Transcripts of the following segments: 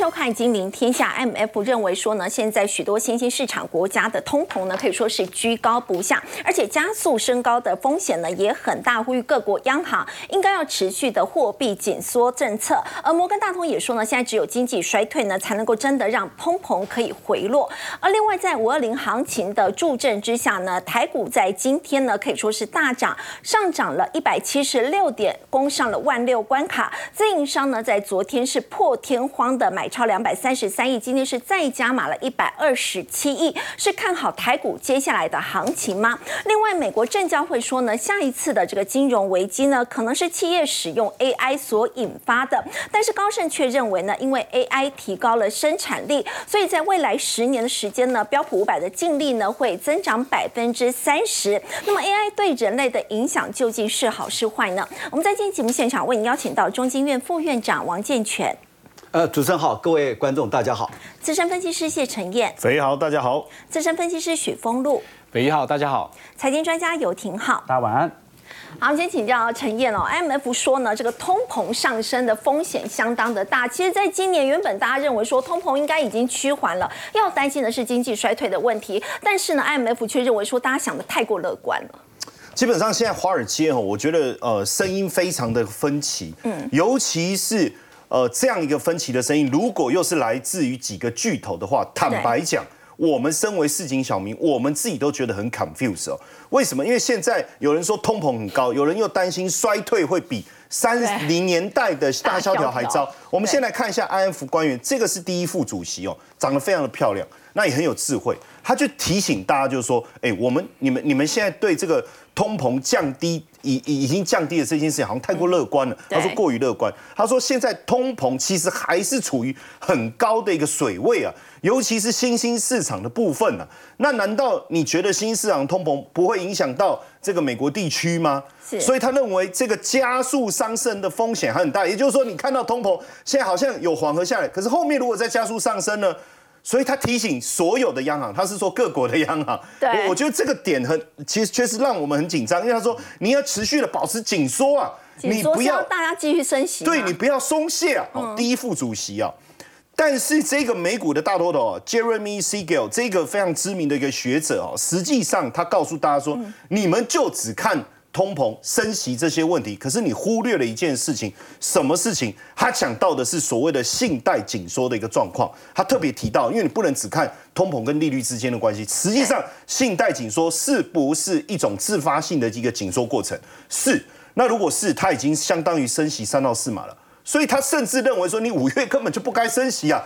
收看《金陵天下》，MF 认为说呢，现在许多新兴市场国家的通膨呢，可以说是居高不下，而且加速升高的风险呢也很大，呼吁各国央行应该要持续的货币紧缩政策。而摩根大通也说呢，现在只有经济衰退呢，才能够真的让通膨可以回落。而另外，在五二零行情的助阵之下呢，台股在今天呢可以说是大涨，上涨了一百七十六点，攻上了万六关卡。自营商呢在昨天是破天荒的买超两百三十三亿，今天是再加码了一百二十七亿，是看好台股接下来的行情吗？另外，美国证交会说呢，下一次的这个金融危机呢，可能是企业使用 AI 所引发的，但是高盛却认为呢，因为 AI 提高了生产力，所以在未来十年的时间呢，标普五百的净利呢会增长百分之三十。那么 AI 对人类的影响究竟是好是坏呢？我们在今天节目现场为您邀请到中经院副院长王健全。呃，主持人好，各位观众大家好。资深分析师谢晨燕，肥一好，大家好。资深分析师许峰路，肥一好，大家好。财经专家游廷浩，大家晚安。好，我们先请教陈燕哦。IMF 说呢，这个通膨上升的风险相当的大。其实，在今年原本大家认为说通膨应该已经趋缓了，要担心的是经济衰退的问题。但是呢，IMF 却认为说大家想的太过乐观了。基本上现在华尔街哦，我觉得呃声音非常的分歧，嗯，尤其是。呃，这样一个分歧的声音，如果又是来自于几个巨头的话，坦白讲，我们身为市井小民，我们自己都觉得很 confused 哦。为什么？因为现在有人说通膨很高，有人又担心衰退会比三零年代的大萧条还糟。我们先来看一下 IF 官员，这个是第一副主席哦，长得非常的漂亮，那也很有智慧。他就提醒大家，就是说，哎，我们你们你们现在对这个通膨降低已已已经降低了这件事情，好像太过乐观了。他说过于乐观。他说现在通膨其实还是处于很高的一个水位啊，尤其是新兴市场的部分呢。那难道你觉得新兴市场通膨不会影响到这个美国地区吗？所以他认为这个加速上升的风险还很大。也就是说，你看到通膨现在好像有缓和下来，可是后面如果再加速上升呢？所以他提醒所有的央行，他是说各国的央行，对，我觉得这个点很，其实确实让我们很紧张，因为他说你要持续的保持紧缩啊，你不要大家继续升息，对你不要松懈啊。第一副主席啊，但是这个美股的大头头 Jeremy Siegel 这个非常知名的一个学者哦，实际上他告诉大家说，你们就只看。通膨、升息这些问题，可是你忽略了一件事情，什么事情？他讲到的是所谓的信贷紧缩的一个状况。他特别提到，因为你不能只看通膨跟利率之间的关系，实际上信贷紧缩是不是一种自发性的一个紧缩过程？是。那如果是，它已经相当于升息三到四码了。所以他甚至认为说，你五月根本就不该升息啊！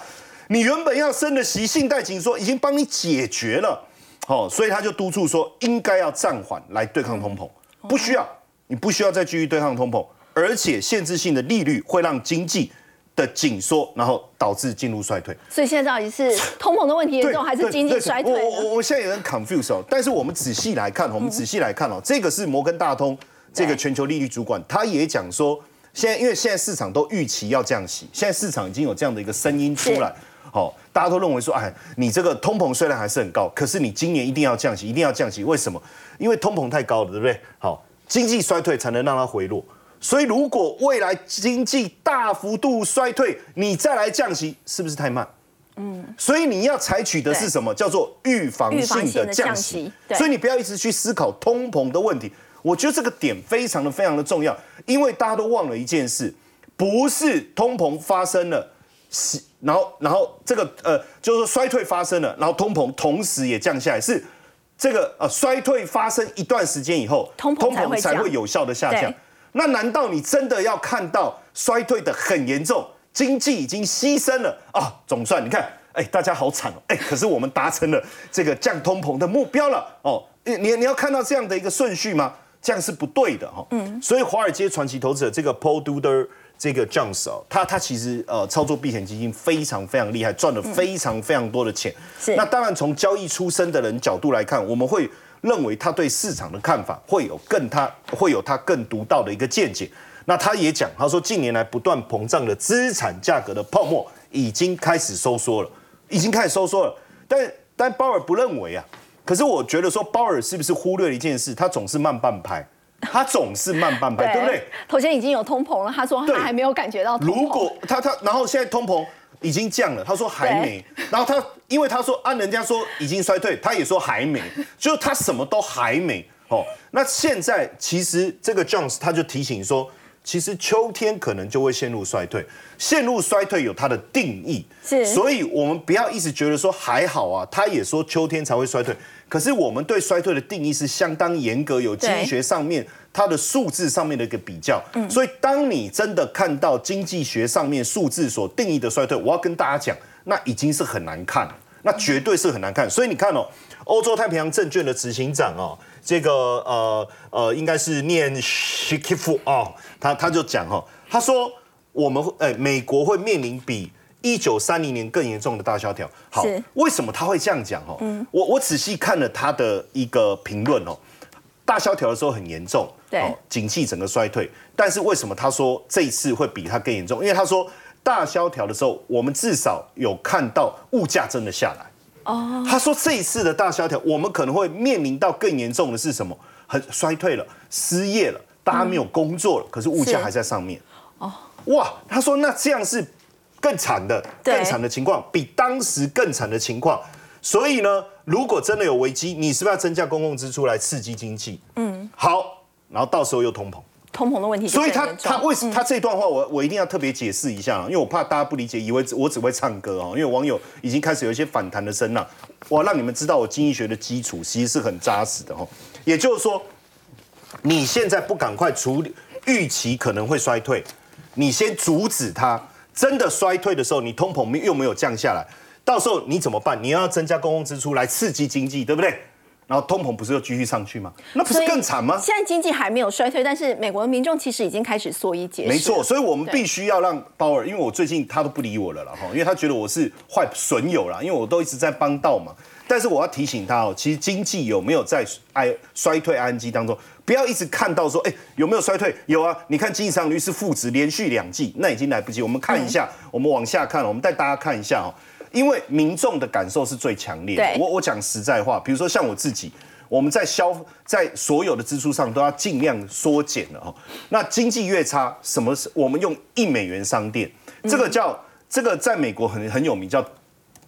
你原本要升的息，信贷紧缩已经帮你解决了。好，所以他就督促说，应该要暂缓来对抗通膨。不需要，你不需要再继续对抗通膨，而且限制性的利率会让经济的紧缩，然后导致进入衰退。所以现在到底是通膨的问题严重，还是经济衰退？我我我现在有点 confused 哦。但是我们仔细来看，我们仔细来看哦，这个是摩根大通这个全球利率主管，他也讲说，现在因为现在市场都预期要降息，现在市场已经有这样的一个声音出来，好，大家都认为说，哎，你这个通膨虽然还是很高，可是你今年一定要降息，一定要降息，为什么？因为通膨太高了，对不对？好，经济衰退才能让它回落。所以如果未来经济大幅度衰退，你再来降息，是不是太慢？嗯。所以你要采取的是什么？叫做预防性的降息。所以你不要一直去思考通膨的问题。我觉得这个点非常的非常的重要，因为大家都忘了一件事，不是通膨发生了，然后然后这个呃，就是说衰退发生了，然后通膨同时也降下来，是。这个呃衰退发生一段时间以后，通膨才会有效的下降。那难道你真的要看到衰退的很严重，经济已经牺牲了啊？总算你看，哎，大家好惨哦，哎，可是我们达成了这个降通膨的目标了哦。你你要看到这样的一个顺序吗？这样是不对的哈。嗯。所以华尔街传奇投资者这个 Paul Duder。这个 Jones 哦，他他其实呃操作避险基金非常非常厉害，赚了非常非常多的钱。是。那当然从交易出身的人角度来看，我们会认为他对市场的看法会有更他会有他更独到的一个见解。那他也讲，他说近年来不断膨胀的资产价格的泡沫已经开始收缩了，已经开始收缩了。但但鲍尔不认为啊，可是我觉得说鲍尔是不是忽略了一件事？他总是慢半拍。他总是慢半拍，对不对？头先已经有通膨了，他说他还没有感觉到通膨。如果他他，然后现在通膨，已经降了，他说还没，然后他因为他说按人家说已经衰退，他也说还没，就他什么都还没哦。那现在其实这个 Jones 他就提醒说，其实秋天可能就会陷入衰退，陷入衰退有它的定义，是，所以我们不要一直觉得说还好啊，他也说秋天才会衰退，可是我们对衰退的定义是相当严格，有经济学上面。它的数字上面的一个比较，所以当你真的看到经济学上面数字所定义的衰退，我要跟大家讲，那已经是很难看，那绝对是很难看。所以你看哦，欧洲太平洋证券的执行长哦，这个呃呃，应该是念 Shikifu 哦，他他就讲哈，他说我们哎，美国会面临比一九三零年更严重的大萧条。好，为什么他会这样讲哦？我我仔细看了他的一个评论哦。大萧条的时候很严重，对，景气整个衰退。但是为什么他说这一次会比他更严重？因为他说大萧条的时候，我们至少有看到物价真的下来。哦，他说这一次的大萧条，我们可能会面临到更严重的是什么？很衰退了，失业了，大家没有工作了，可是物价还在上面。哦，哇，他说那这样是更惨的，更惨的情况，比当时更惨的情况。所以呢，如果真的有危机，你是不是要增加公共支出来刺激经济？嗯，好，然后到时候又通膨，通膨的问题。所以他他为什么他这段话我我一定要特别解释一下，因为我怕大家不理解，以为我只会唱歌哦。因为网友已经开始有一些反弹的声浪，我让你们知道我经济学的基础其实是很扎实的哦。也就是说，你现在不赶快处理预期可能会衰退，你先阻止它，真的衰退的时候，你通膨又没有降下来。到时候你怎么办？你要增加公共支出来刺激经济，对不对？然后通膨不是又继续上去吗？那不是更惨吗？现在经济还没有衰退，但是美国的民众其实已经开始缩衣节食。没错，所以我们必须要让鲍尔，因为我最近他都不理我了了哈，因为他觉得我是坏损友了，因为我都一直在帮倒嘛。但是我要提醒他哦，其实经济有没有在衰衰退 ING 当中，不要一直看到说，哎，有没有衰退？有啊，你看经济上率是负值，连续两季，那已经来不及。我们看一下，我们往下看，我们带大家看一下哦。因为民众的感受是最强烈的。我我讲实在话，比如说像我自己，我们在消在所有的支出上都要尽量缩减了哈。那经济越差，什么是我们用一美元商店？这个叫这个在美国很很有名，叫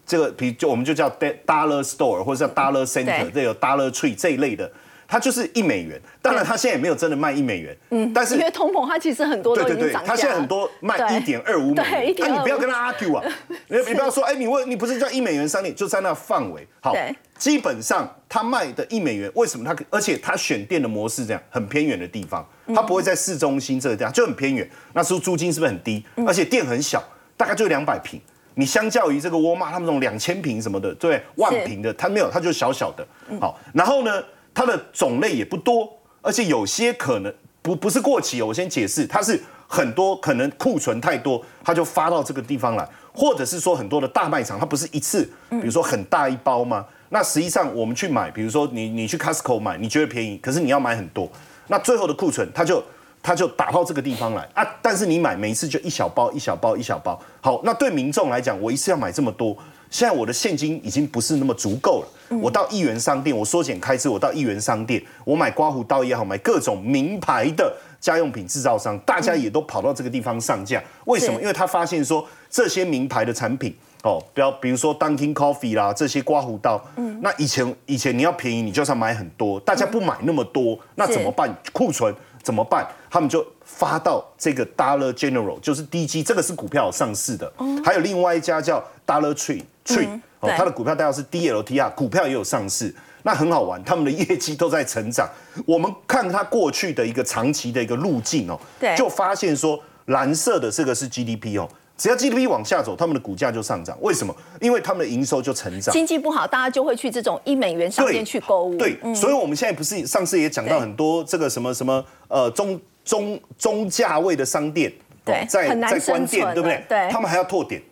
这个比就我们就叫 Dollar Store 或者叫 Dollar Center，这有 Dollar Tree 这一类的。它就是一美元，当然它现在也没有真的卖一美元，嗯，但是因为通膨，它其实很多都已经涨它现在很多卖一点二五美元，那你不要跟他 argue 啊，你 你不要说，哎，你问你不是叫一美元商店，就在那范围，好，基本上他卖的一美元，为什么？他而且他选店的模式这样，很偏远的地方，他不会在市中心这个地方，就很偏远，那时候租金是不是很低？而且店很小，大概就两百平，你相较于这个沃尔玛他们这种两千平什么的，对，万平的，他没有，他就小小的，好，然后呢？它的种类也不多，而且有些可能不不是过期哦。我先解释，它是很多可能库存太多，它就发到这个地方来，或者是说很多的大卖场，它不是一次，比如说很大一包吗？那实际上我们去买，比如说你你去 Costco 买，你觉得便宜，可是你要买很多，那最后的库存它就它就打到这个地方来啊。但是你买每一次就一小包一小包一小包，好，那对民众来讲，我一次要买这么多。现在我的现金已经不是那么足够了。我到一元商店，我缩减开支，我到一元商店，我买刮胡刀也好，买各种名牌的家用品制造商，大家也都跑到这个地方上架。为什么？因为他发现说这些名牌的产品哦，比如比如说 Dunkin Coffee 啦，这些刮胡刀，嗯，那以前以前你要便宜，你就要买很多，大家不买那么多，那怎么办？库存怎么办？他们就发到这个 Dollar General，就是 DG，这个是股票上市的，还有另外一家叫 Dollar Tree。Tree 哦，它的股票代号是 DLTR，股票也有上市，那很好玩，他们的业绩都在成长。我们看它过去的一个长期的一个路径哦，对，就发现说蓝色的这个是 GDP 哦，只要 GDP 往下走，他们的股价就上涨。为什么？因为他们的营收就成长。经济不好，大家就会去这种一美元商店去购物。对，所以我们现在不是上次也讲到很多这个什么什么呃中中中价位的商店，对，在在关店，对不对？对，他们还要拓点。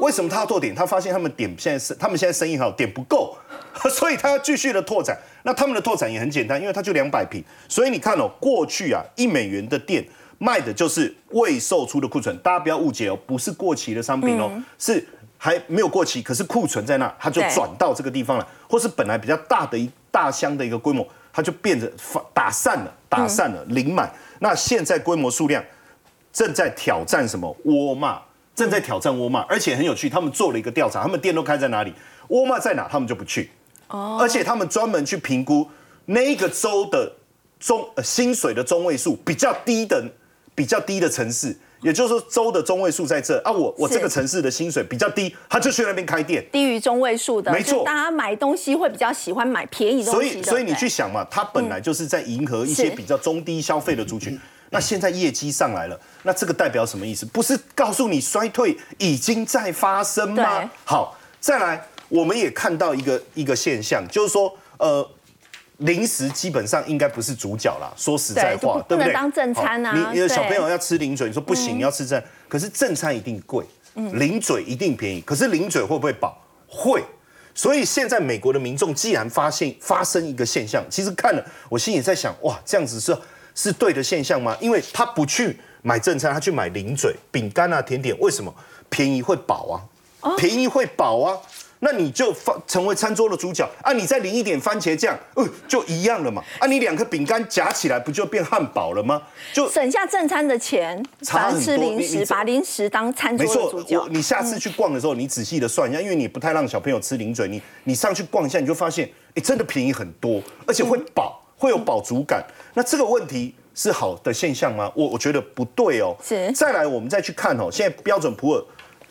为什么他要拓点？他发现他们点现在是他们现在生意好，点不够，所以他要继续的拓展。那他们的拓展也很简单，因为他就两百平，所以你看哦，过去啊一美元的店卖的就是未售出的库存，大家不要误解哦，不是过期的商品哦，是还没有过期，可是库存在那，它就转到这个地方了，或是本来比较大的一大箱的一个规模，它就变得发打散了，打散了零满。那现在规模数量正在挑战什么沃尔玛。正在挑战沃尔玛，而且很有趣，他们做了一个调查，他们店都开在哪里，沃尔玛在哪，他们就不去。哦，而且他们专门去评估那一个州的中呃薪水的中位数比较低的比较低的城市。也就是说，州的中位数在这啊，我我这个城市的薪水比较低，他就去那边开店。低于中位数的，没错，大家买东西会比较喜欢买便宜东西。所以，所以你去想嘛，他本来就是在迎合一些比较中低消费的族群。那现在业绩上来了，那这个代表什么意思？不是告诉你衰退已经在发生吗？好，再来，我们也看到一个一个现象，就是说，呃。零食基本上应该不是主角啦，说实在话，对不对？当正餐啊。你的小朋友要吃零嘴，你说不行，你要吃正，可是正餐一定贵，零嘴一定便宜。可是零嘴会不会饱？会。所以现在美国的民众既然发现发生一个现象，其实看了我心里在想，哇，这样子是是对的现象吗？因为他不去买正餐，他去买零嘴、饼干啊、甜点，为什么？便宜会饱啊，便宜会饱啊。那你就放成为餐桌的主角啊！你再淋一点番茄酱，呃，就一样了嘛！啊，你两颗饼干夹起来，不就变汉堡了吗？就省下正餐的钱，差很多。零食，把零食当餐桌的主角。你下次去逛的时候，你仔细的算一下，因为你不太让小朋友吃零嘴，你你上去逛一下，你就发现，哎，真的便宜很多，而且会饱，会有饱足感。那这个问题是好的现象吗？我我觉得不对哦。是。再来，我们再去看哦，现在标准普尔。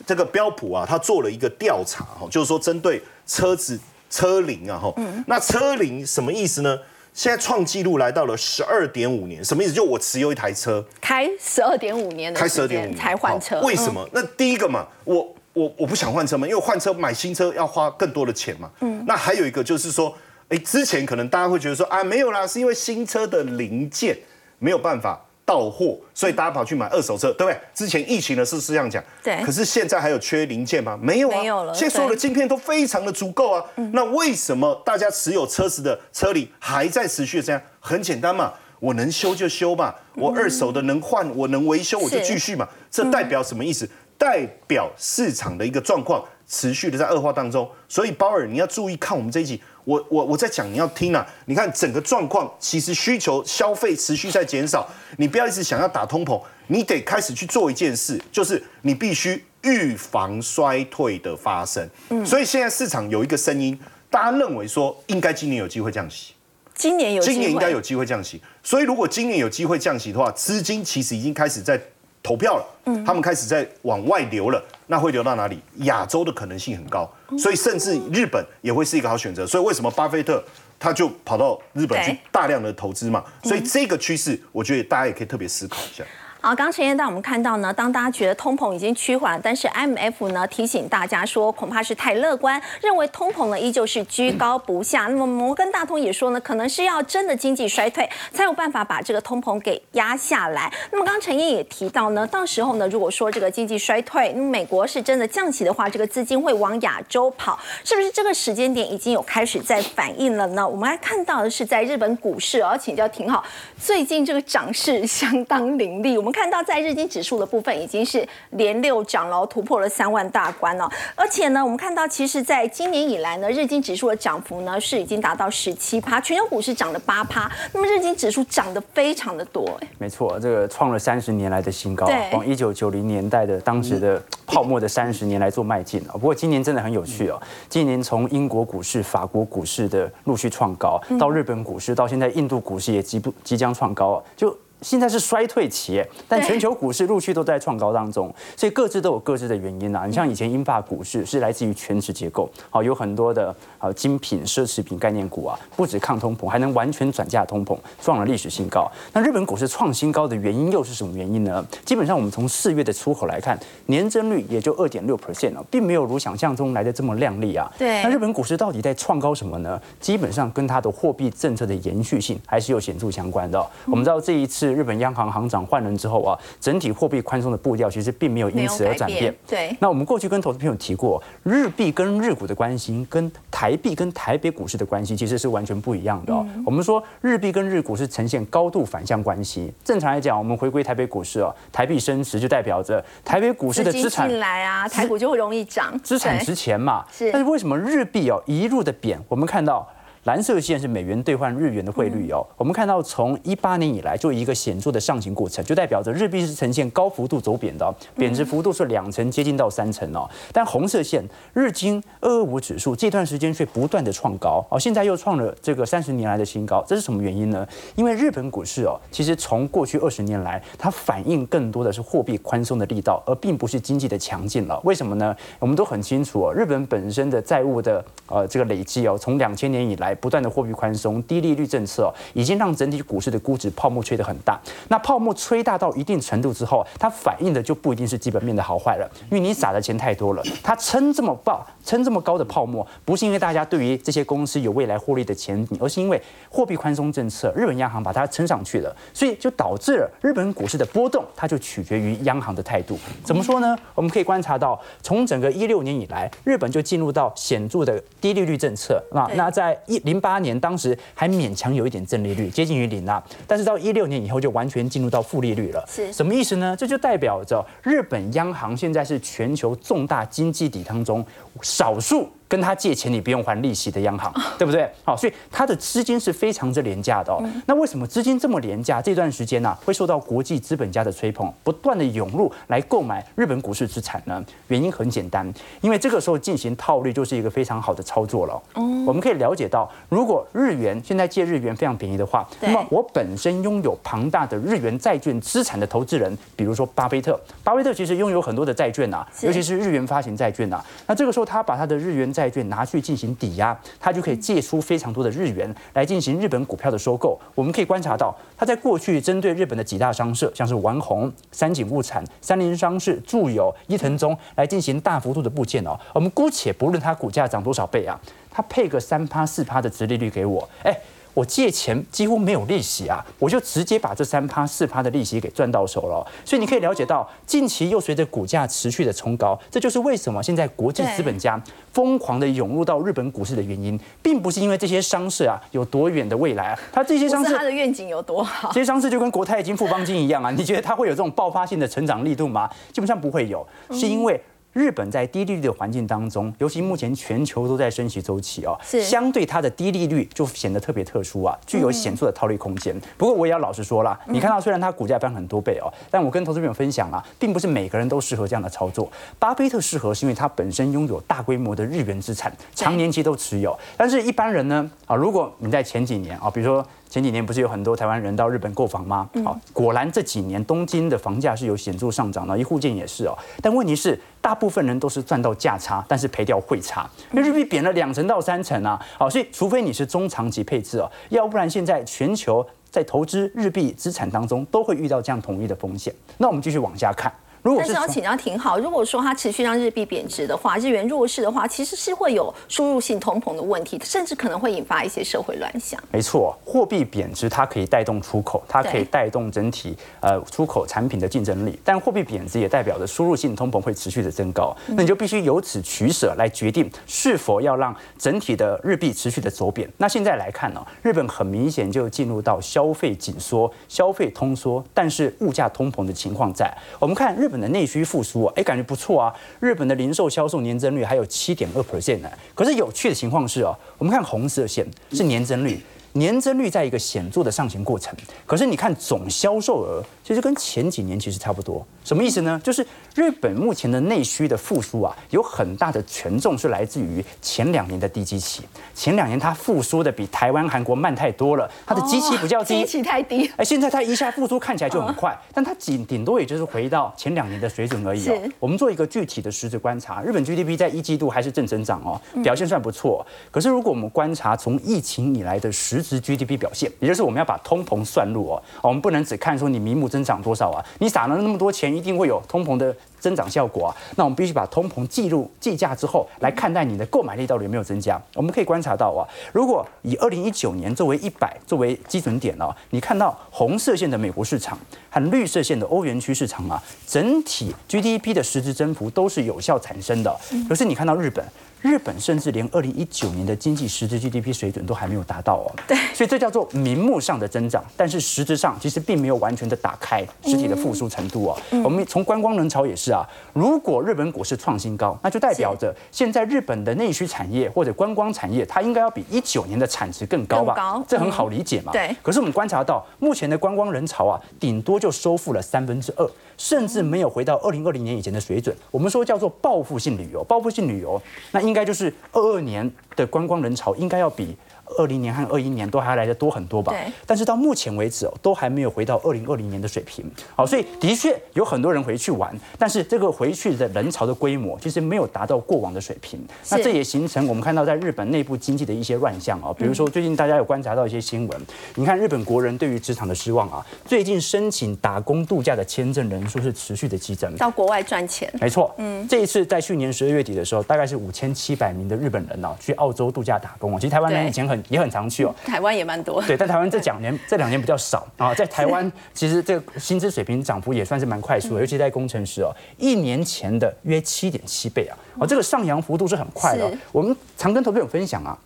这个标普啊，他做了一个调查哈，就是说针对车子车龄啊哈，那车龄什么意思呢？现在创纪录来到了十二点五年，什么意思？就我持有一台车，开十二点五年的，开十二点五年才换车，为什么？那第一个嘛，我我我不想换车嘛，因为换车买新车要花更多的钱嘛。嗯，那还有一个就是说，哎，之前可能大家会觉得说啊，没有啦，是因为新车的零件没有办法。到货，所以大家跑去买二手车，对不对？之前疫情的时候是这样讲，对。可是现在还有缺零件吗？没有啊，没有了。现在所有的晶片都非常的足够啊。那为什么大家持有车子的车里还在持续这样？很简单嘛，我能修就修嘛，我二手的能换，我能维修我就继续嘛。这代表什么意思？代表市场的一个状况持续的在恶化当中。所以鲍尔，你要注意看我们这一集。我我我在讲，你要听啊！你看整个状况，其实需求消费持续在减少。你不要一直想要打通膨，你得开始去做一件事，就是你必须预防衰退的发生。嗯，所以现在市场有一个声音，大家认为说应该今年有机会降息。今年有今年应该有机会降息。所以如果今年有机会降息的话，资金其实已经开始在。投票了，嗯，他们开始在往外流了，那会流到哪里？亚洲的可能性很高，所以甚至日本也会是一个好选择。所以为什么巴菲特他就跑到日本去大量的投资嘛？所以这个趋势，我觉得大家也可以特别思考一下。好，刚陈彦带我们看到呢，当大家觉得通膨已经趋缓，但是 IMF 呢提醒大家说，恐怕是太乐观，认为通膨呢依旧是居高不下。那么摩根大通也说呢，可能是要真的经济衰退，才有办法把这个通膨给压下来。那么刚陈彦也提到呢，到时候呢，如果说这个经济衰退，那么美国是真的降息的话，这个资金会往亚洲跑，是不是这个时间点已经有开始在反应了呢？我们来看到的是在日本股市，要请教挺好，最近这个涨势相当凌厉，我们。看到在日经指数的部分已经是连六涨了，突破了三万大关了。而且呢，我们看到其实在今年以来呢，日经指数的涨幅呢是已经达到十七趴，全球股市涨了八趴。那么日经指数涨得非常的多，哎，没错，这个创了三十年来的新高，往一九九零年代的当时的泡沫的三十年来做迈进啊。不过今年真的很有趣哦，今年从英国股市、法国股市的陆续创高，到日本股市，到现在印度股市也即不即将创高，就。现在是衰退期，但全球股市陆续都在创高当中，所以各自都有各自的原因啊。你像以前英法股市是来自于全值结构，好有很多的啊精品奢侈品概念股啊，不止抗通膨，还能完全转嫁通膨，创了历史新高。那日本股市创新高的原因又是什么原因呢？基本上我们从四月的出口来看，年增率也就二点六 percent 哦，并没有如想象中来的这么亮丽啊。对。那日本股市到底在创高什么呢？基本上跟它的货币政策的延续性还是有显著相关的。我们知道这一次。日本央行行长换人之后啊，整体货币宽松的步调其实并没有因此而转变。对。那我们过去跟投资朋友提过，日币跟日股的关系，跟台币跟台北股市的关系其实是完全不一样的。我们说日币跟日股是呈现高度反向关系。正常来讲，我们回归台北股市哦，台币升值就代表着台北股市的资产进来啊，台股就会容易涨，资产值钱嘛。是。但是为什么日币哦一路的贬？我们看到。蓝色线是美元兑换日元的汇率哦。我们看到从一八年以来就一个显著的上行过程，就代表着日币是呈现高幅度走贬的，贬值幅度是两成接近到三成哦。但红色线日经二二五指数这段时间却不断的创高哦，现在又创了这个三十年来的新高，这是什么原因呢？因为日本股市哦，其实从过去二十年来，它反映更多的是货币宽松的力道，而并不是经济的强劲了。为什么呢？我们都很清楚哦，日本本身的债务的呃这个累积哦，从两千年以来不断的货币宽松、低利率政策哦，已经让整体股市的估值泡沫吹得很大。那泡沫吹大到一定程度之后，它反映的就不一定是基本面的好坏了，因为你撒的钱太多了。它撑这么爆、撑这么高的泡沫，不是因为大家对于这些公司有未来获利的前景，而是因为货币宽松政策，日本央行把它撑上去了，所以就导致了日本股市的波动，它就取决于央行的态度。怎么说呢？我们可以观察到，从整个一六年以来，日本就进入到显著的低利率政策那。那在一零八年，当时还勉强有一点正利率，接近于零啊。但是到一六年以后，就完全进入到负利率了。是什么意思呢？这就代表着日本央行现在是全球重大经济体当中少数。跟他借钱你不用还利息的央行，对不对？好，所以它的资金是非常之廉价的哦。那为什么资金这么廉价？这段时间呢，会受到国际资本家的吹捧，不断的涌入来购买日本股市资产呢？原因很简单，因为这个时候进行套利就是一个非常好的操作了。哦，我们可以了解到，如果日元现在借日元非常便宜的话，那么我本身拥有庞大的日元债券资产的投资人，比如说巴菲特，巴菲特其实拥有很多的债券啊，尤其是日元发行债券啊。那这个时候他把他的日元债债券拿去进行抵押，他就可以借出非常多的日元来进行日本股票的收购。我们可以观察到，他在过去针对日本的几大商社，像是丸红、三井物产、三菱商事、住友、伊藤忠来进行大幅度的部件哦。我们姑且不论它股价涨多少倍啊，它配个三趴四趴的殖利率给我，哎。我借钱几乎没有利息啊，我就直接把这三趴四趴的利息给赚到手了。所以你可以了解到，近期又随着股价持续的冲高，这就是为什么现在国际资本家疯狂的涌入到日本股市的原因，并不是因为这些商社啊有多远的未来啊，它这些商社它的愿景有多好，这些商社就跟国泰金、富邦金一样啊，你觉得它会有这种爆发性的成长力度吗？基本上不会有，是因为。日本在低利率的环境当中，尤其目前全球都在升息周期哦，是相对它的低利率就显得特别特殊啊，具有显著的套利空间。不过我也要老实说啦，你看到虽然它股价翻很多倍哦，但我跟投资朋友分享啊，并不是每个人都适合这样的操作。巴菲特适合是因为他本身拥有大规模的日元资产，长年期都持有。但是一般人呢，啊，如果你在前几年啊，比如说。前几年不是有很多台湾人到日本购房吗？好，果然这几年东京的房价是有显著上涨的，一户建也是哦。但问题是，大部分人都是赚到价差，但是赔掉汇差，因为日币贬了两成到三成啊。好，所以除非你是中长期配置哦，要不然现在全球在投资日币资产当中都会遇到这样统一的风险。那我们继续往下看。但是要请教挺好。如果说它持续让日币贬值的话，日元弱势的话，其实是会有输入性通膨的问题，甚至可能会引发一些社会乱象。没错，货币贬值它可以带动出口，它可以带动整体呃出口产品的竞争力。但货币贬值也代表着输入性通膨会持续的增高，那你就必须由此取舍来决定是否要让整体的日币持续的走贬。那现在来看呢，日本很明显就进入到消费紧缩、消费通缩，但是物价通膨的情况在。我们看日日本的内需复苏啊，哎，感觉不错啊。日本的零售销售年增率还有七点二 percent 呢。可是有趣的情况是啊，我们看红色线是年增率。年增率在一个显著的上行过程，可是你看总销售额，其实跟前几年其实差不多。什么意思呢？就是日本目前的内需的复苏啊，有很大的权重是来自于前两年的低基期。前两年它复苏的比台湾、韩国慢太多了，它的基期比较低，基期太低。哎，现在它一下复苏看起来就很快，但它仅顶多也就是回到前两年的水准而已哦。我们做一个具体的实质观察，日本 GDP 在一季度还是正增长哦，表现算不错。可是如果我们观察从疫情以来的实实质 GDP 表现，也就是我们要把通膨算入哦，我们不能只看说你明目增长多少啊，你撒了那么多钱，一定会有通膨的增长效果啊。那我们必须把通膨计入计价之后，来看待你的购买力到底有没有增加。我们可以观察到啊，如果以二零一九年作为一百作为基准点哦，你看到红色线的美国市场和绿色线的欧元区市场啊，整体 GDP 的实质增幅都是有效产生的。可是你看到日本。日本甚至连二零一九年的经济实质 GDP 水准都还没有达到哦，对，所以这叫做名目上的增长，但是实质上其实并没有完全的打开实体的复苏程度哦。我们从观光人潮也是。啊，如果日本股市创新高，那就代表着现在日本的内需产业或者观光产业，它应该要比一九年的产值更高吧？这很好理解嘛。对。可是我们观察到，目前的观光人潮啊，顶多就收复了三分之二，甚至没有回到二零二零年以前的水准。我们说叫做报复性旅游，报复性旅游，那应该就是二二年的观光人潮应该要比。二零年和二一年都还来的多很多吧？但是到目前为止哦，都还没有回到二零二零年的水平。好，所以的确有很多人回去玩，但是这个回去的人潮的规模其实没有达到过往的水平。那这也形成我们看到在日本内部经济的一些乱象啊。比如说最近大家有观察到一些新闻，你看日本国人对于职场的失望啊。最近申请打工度假的签证人数是持续的激增，到国外赚钱。没错，嗯，这一次在去年十二月底的时候，大概是五千七百名的日本人呢去澳洲度假打工。其实台湾人以前很也很常去哦。台湾也蛮多，对，但台湾这两年 这两年比较少啊。在台湾，其实这个薪资水平涨幅也算是蛮快速的，尤其在工程师哦，一年前的约七点七倍啊，哦，这个上扬幅度是很快的。我们常跟投票友分享啊。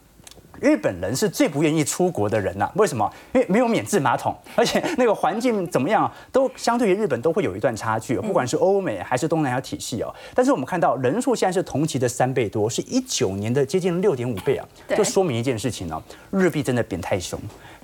日本人是最不愿意出国的人呐，为什么？因为没有免治马桶，而且那个环境怎么样，都相对于日本都会有一段差距，不管是欧美还是东南亚体系哦。但是我们看到人数现在是同期的三倍多，是一九年的接近六点五倍啊，就说明一件事情呢，日币真的贬太凶。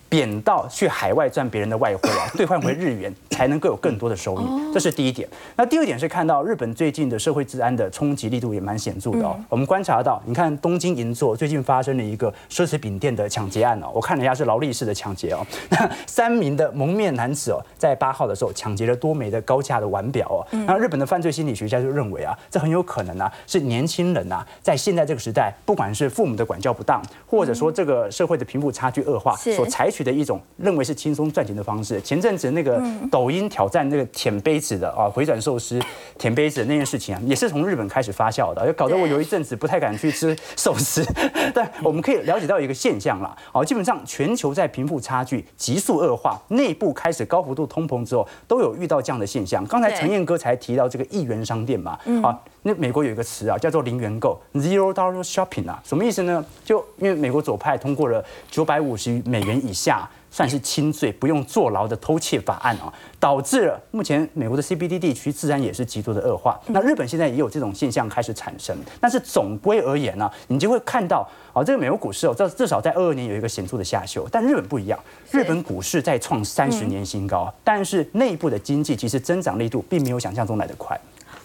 贬到去海外赚别人的外汇啊，兑换回日元才能够有更多的收益，这是第一点。那第二点是看到日本最近的社会治安的冲击力度也蛮显著的哦。我们观察到，你看东京银座最近发生了一个奢侈品店的抢劫案哦，我看了一下是劳力士的抢劫哦。那三名的蒙面男子哦，在八号的时候抢劫了多枚的高价的腕表哦。那日本的犯罪心理学家就认为啊，这很有可能啊是年轻人呐，在现在这个时代，不管是父母的管教不当，或者说这个社会的贫富差距恶化，所采取。的一种认为是轻松赚钱的方式。前阵子那个抖音挑战那个舔杯子的啊，回转寿司舔杯子的那件事情啊，也是从日本开始发酵的，搞得我有一阵子不太敢去吃寿司。但我们可以了解到一个现象啦，哦，基本上全球在贫富差距急速恶化、内部开始高幅度通膨之后，都有遇到这样的现象。刚才陈燕哥才提到这个一元商店嘛，啊，那美国有一个词啊，叫做零元购 （zero dollar shopping） 啊，什么意思呢？就因为美国左派通过了九百五十美元以下。算是轻罪，不用坐牢的偷窃法案啊，导致了目前美国的 CBD 地区自然也是极度的恶化。那日本现在也有这种现象开始产生，但是总归而言呢，你就会看到啊，这个美国股市哦，至至少在二二年有一个显著的下修，但日本不一样，日本股市在创三十年新高，但是内部的经济其实增长力度并没有想象中来得快。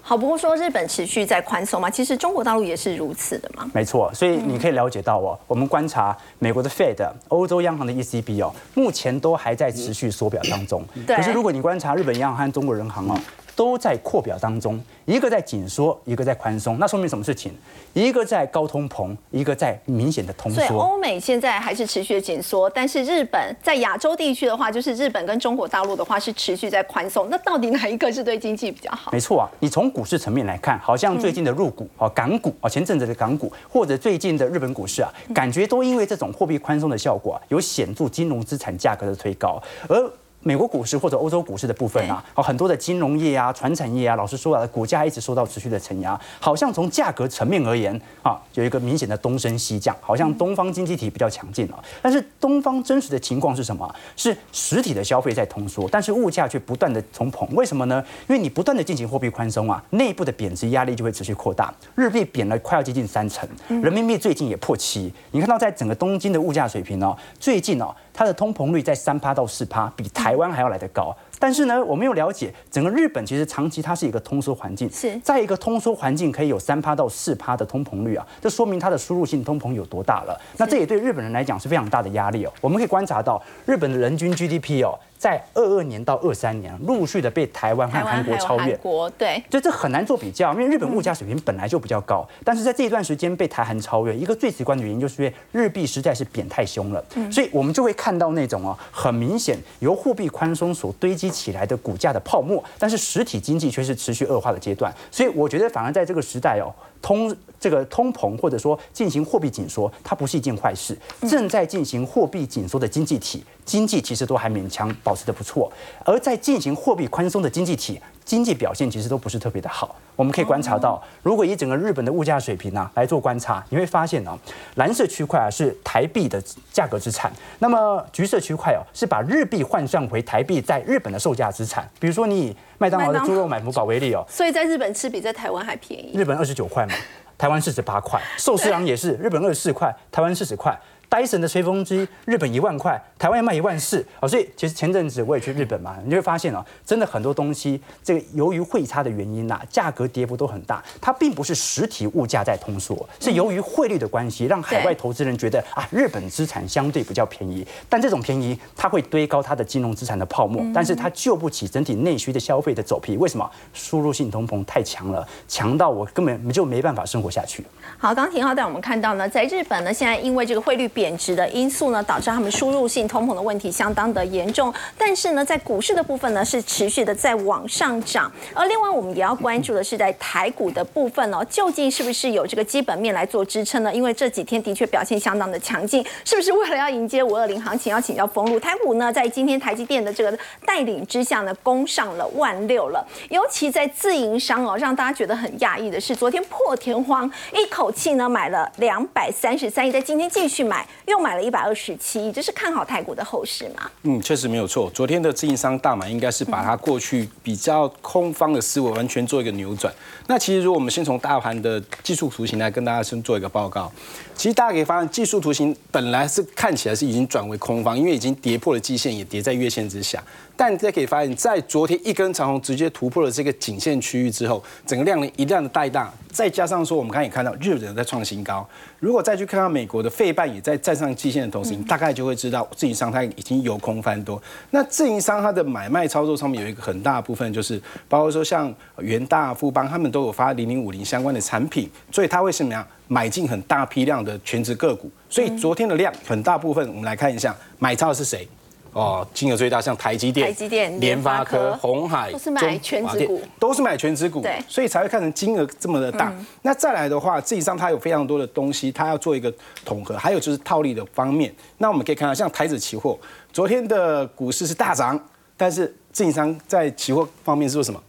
好，不过说日本持续在宽松嘛，其实中国大陆也是如此的嘛。没错，所以你可以了解到哦，我们观察美国的 Fed、欧洲央行的 ECB 哦，目前都还在持续缩表当中。可是如果你观察日本央行和中国人行哦。都在扩表当中，一个在紧缩，一个在宽松，那说明什么事情？一个在高通膨，一个在明显的通缩。所以欧美现在还是持续的紧缩，但是日本在亚洲地区的话，就是日本跟中国大陆的话是持续在宽松。那到底哪一个是对经济比较好？没错啊，你从股市层面来看，好像最近的入股哦，港股啊，前阵子的港股或者最近的日本股市啊，感觉都因为这种货币宽松的效果啊，有显著金融资产价格的推高，而。美国股市或者欧洲股市的部分啊，好很多的金融业啊、传产业啊，老实说啊，股价一直受到持续的承压。好像从价格层面而言啊，有一个明显的东升西降，好像东方经济体比较强劲了。但是东方真实的情况是什么？是实体的消费在通缩，但是物价却不断的从膨。为什么呢？因为你不断的进行货币宽松啊，内部的贬值压力就会持续扩大。日币贬了快要接近三成，人民币最近也破七。你看到在整个东京的物价水平呢，最近哦。它的通膨率在三趴到四趴，比台湾还要来得高。但是呢，我们又了解整个日本其实长期它是一个通缩环境，是。在一个通缩环境可以有三趴到四趴的通膨率啊，这说明它的输入性通膨有多大了。那这也对日本人来讲是非常大的压力哦。我们可以观察到日本的人均 GDP 哦。在二二年到二三年，陆续的被台湾和韩国超越，国对，所以这很难做比较，因为日本物价水平本来就比较高，但是在这一段时间被台韩超越，一个最直观的原因就是因为日币实在是贬太凶了，所以我们就会看到那种哦，很明显由货币宽松所堆积起来的股价的泡沫，但是实体经济却是持续恶化的阶段，所以我觉得反而在这个时代哦。通这个通膨或者说进行货币紧缩，它不是一件坏事。正在进行货币紧缩的经济体，经济其实都还勉强保持的不错；而在进行货币宽松的经济体，经济表现其实都不是特别的好。我们可以观察到，如果以整个日本的物价水平啊来做观察，你会发现啊，蓝色区块啊是台币的价格资产，那么橘色区块哦是把日币换算回台币在日本的售价资产。比如说你以麦当劳的猪肉买福堡为例哦，所以在日本吃比在台湾还便宜。日本二十九块嘛，台湾四十八块。寿司郎也是，日本二十四块，台湾四十块。戴森的吹风机，日本一万块，台湾要卖一万四哦，所以其实前阵子我也去日本嘛，你就会发现啊，真的很多东西，这个由于汇差的原因呐，价格跌幅都很大。它并不是实体物价在通缩，是由于汇率的关系，让海外投资人觉得啊，日本资产相对比较便宜。但这种便宜，它会堆高它的金融资产的泡沫，但是它救不起整体内需的消费的走皮。为什么？输入性通膨太强了，强到我根本就没办法生活下去。好，刚廷浩带我们看到呢，在日本呢，现在因为这个汇率贬。贬值的因素呢，导致他们输入性通膨的问题相当的严重。但是呢，在股市的部分呢，是持续的在往上涨。而另外，我们也要关注的是在台股的部分哦，究竟是不是有这个基本面来做支撑呢？因为这几天的确表现相当的强劲，是不是为了要迎接五二零行情，要请教封路？台股呢，在今天台积电的这个带领之下呢，攻上了万六了。尤其在自营商哦，让大家觉得很讶异的是，昨天破天荒一口气呢买了两百三十三亿，在今天继续买。又买了一百二十七亿，这是看好台股的后市嘛？嗯，确实没有错。昨天的自营商大买，应该是把它过去比较空方的思维完全做一个扭转。那其实，如果我们先从大盘的技术图形来跟大家先做一个报告，其实大家可以发现，技术图形本来是看起来是已经转为空方，因为已经跌破了基线，也跌在月线之下。但大家可以发现，在昨天一根长红直接突破了这个颈线区域之后，整个量能一量的带大，再加上说我们刚才也看到日本在创新高，如果再去看到美国的费半也在站上季线的同时，你大概就会知道自营商它已经有空翻多。那自营商它的买卖操作上面有一个很大的部分，就是包括说像元大、富邦他们都有发零零五零相关的产品，所以它会什么样买进很大批量的全职个股。所以昨天的量很大部分，我们来看一下买超的是谁。哦，金额最大像台积电、台积电、联发科、红海，都是买全职股，都是买全职股，对，所以才会看成金额这么的大。那再来的话，自己上它有非常多的东西，它要做一个统合，还有就是套利的方面。那我们可以看到，像台子期货，昨天的股市是大涨，但是自营商在期货方面是做什么？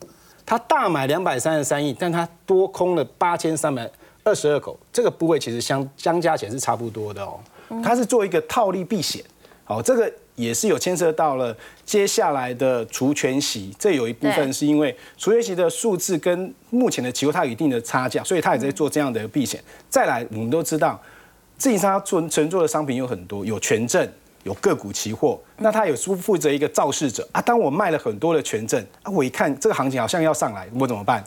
它大买两百三十三亿，但它多空了八千三百二十二口，这个部位其实相相加起来是差不多的哦。它是做一个套利避险，好，这个。也是有牵涉到了接下来的除权息，这有一部分是因为除权息的数字跟目前的期货它有一定的差价，所以它也在做这样的避险。再来，我们都知道自营商存存做的商品有很多，有权证，有个股期货，那它有负负责一个肇事者啊。当我卖了很多的权证啊，我一看这个行情好像要上来，我怎么办？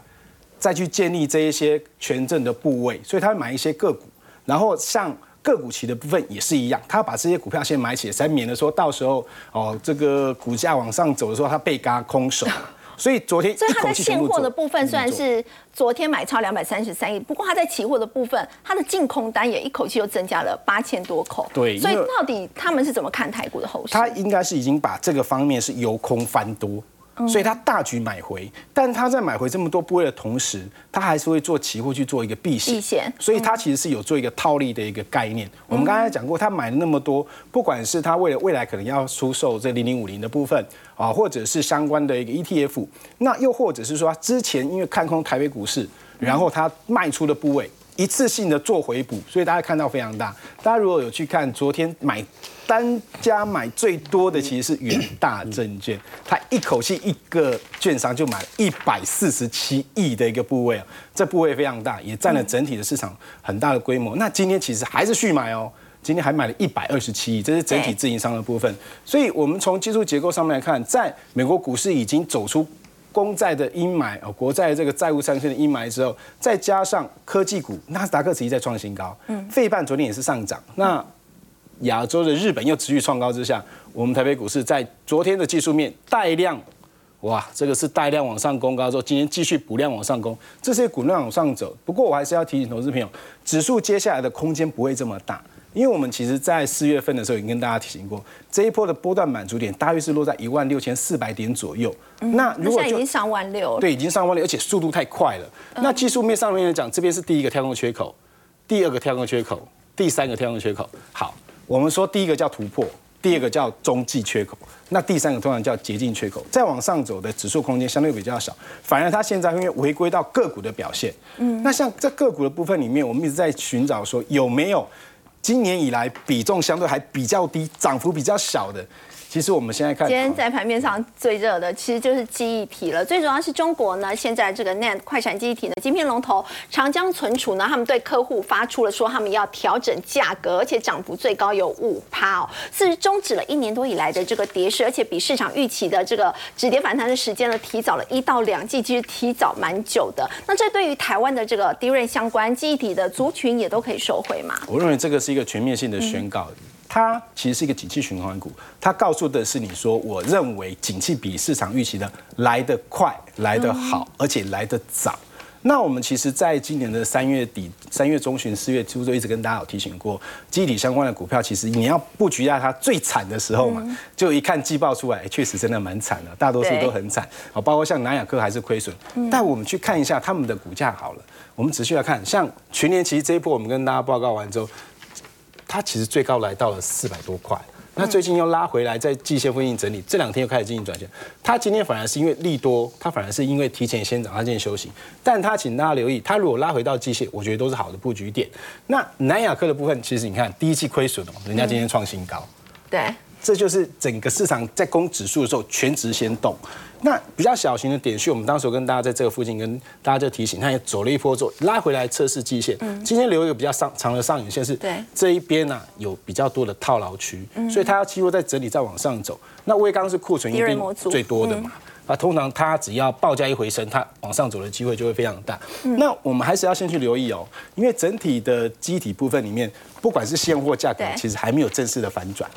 再去建立这一些权证的部位，所以他会买一些个股，然后像。个股期的部分也是一样，他把这些股票先买起来，才免得说到时候哦，这个股价往上走的时候，他被嘎空手。所以昨天，所以他在现货的部分虽然是昨天买超两百三十三亿，不过他在期货的部分，他的净空单也一口气又增加了八千多口。对，所以到底他们是怎么看台股的后市？他应该是已经把这个方面是由空翻多。所以他大举买回，但他在买回这么多部位的同时，他还是会做期货去做一个避险。避险。所以他其实是有做一个套利的一个概念。我们刚才讲过，他买了那么多，不管是他为了未来可能要出售这零零五零的部分啊，或者是相关的一个 ETF，那又或者是说之前因为看空台北股市，然后他卖出的部位。一次性的做回补，所以大家看到非常大。大家如果有去看昨天买单家买最多的，其实是远大证券，它一口气一个券商就买了一百四十七亿的一个部位啊，这部位非常大，也占了整体的市场很大的规模。那今天其实还是续买哦，今天还买了一百二十七亿，这是整体自营商的部分。所以我们从技术结构上面来看，在美国股市已经走出。公债的阴霾哦，国债这个债务上限的阴霾之后，再加上科技股，纳斯达克持续在创新高，嗯，费半昨天也是上涨。那亚洲的日本又持续创高之下，我们台北股市在昨天的技术面带量，哇，这个是带量往上攻高之后，今天继续补量往上攻，这些股量往上走。不过我还是要提醒投资朋友，指数接下来的空间不会这么大。因为我们其实，在四月份的时候已经跟大家提醒过，这一波的波段满足点大约是落在一万六千四百点左右。那如果已经上万六，对，已经上万六，而且速度太快了。那技术面上面来讲，这边是第一个跳空缺口，第二个跳空缺口，第三个跳空缺口。好，我们说第一个叫突破，第二个叫中继缺口，那第三个通常叫捷径缺口。再往上走的指数空间相对比较少，反而它现在因为回归到个股的表现。嗯，那像在个股的部分里面，我们一直在寻找说有没有今年以来比重相对还比较低、涨幅比较小的。其实我们现在看，今天在盘面上最热的其实就是记忆体了。最主要是中国呢，现在这个 NAND 快闪记忆体的晶片龙头长江存储呢，他们对客户发出了说他们要调整价格，而且涨幅最高有五趴哦，是终止了一年多以来的这个跌势，而且比市场预期的这个止跌反弹的时间呢，提早了一到两季，其实提早蛮久的。那这对于台湾的这个低润相关记忆体的族群也都可以收回嘛？我认为这个是一个全面性的宣告。它其实是一个景气循环股，它告诉的是你说，我认为景气比市场预期的来得快、来得好，而且来得早。那我们其实在今年的三月底、三月中旬、四月初就一直跟大家有提醒过，基体相关的股票，其实你要布局在它最惨的时候嘛，就一看季报出来，确实真的蛮惨的，大多数都很惨。好，包括像南亚科还是亏损，但我们去看一下他们的股价好了，我们仔细来看，像全年其实这一波我们跟大家报告完之后。它其实最高来到了四百多块，那最近又拉回来，在季线附近整理，这两天又开始进行转向。它今天反而是因为利多，它反而是因为提前先涨，它今天休息。但它请大家留意，它如果拉回到季线，我觉得都是好的布局点。那南亚科的部分，其实你看第一季亏损哦，人家今天创新高。对。这就是整个市场在攻指数的时候，全值先动。那比较小型的点序，我们当时跟大家在这个附近跟大家就提醒，它也走了一波之后拉回来测试季线。今天留一个比较上长的上影线是这一边呢有比较多的套牢区，所以它要期货在整理再往上走。那威刚是库存一定最多的嘛？啊，通常它只要报价一回升，它往上走的机会就会非常大。那我们还是要先去留意哦，因为整体的机体部分里面，不管是现货价格，其实还没有正式的反转。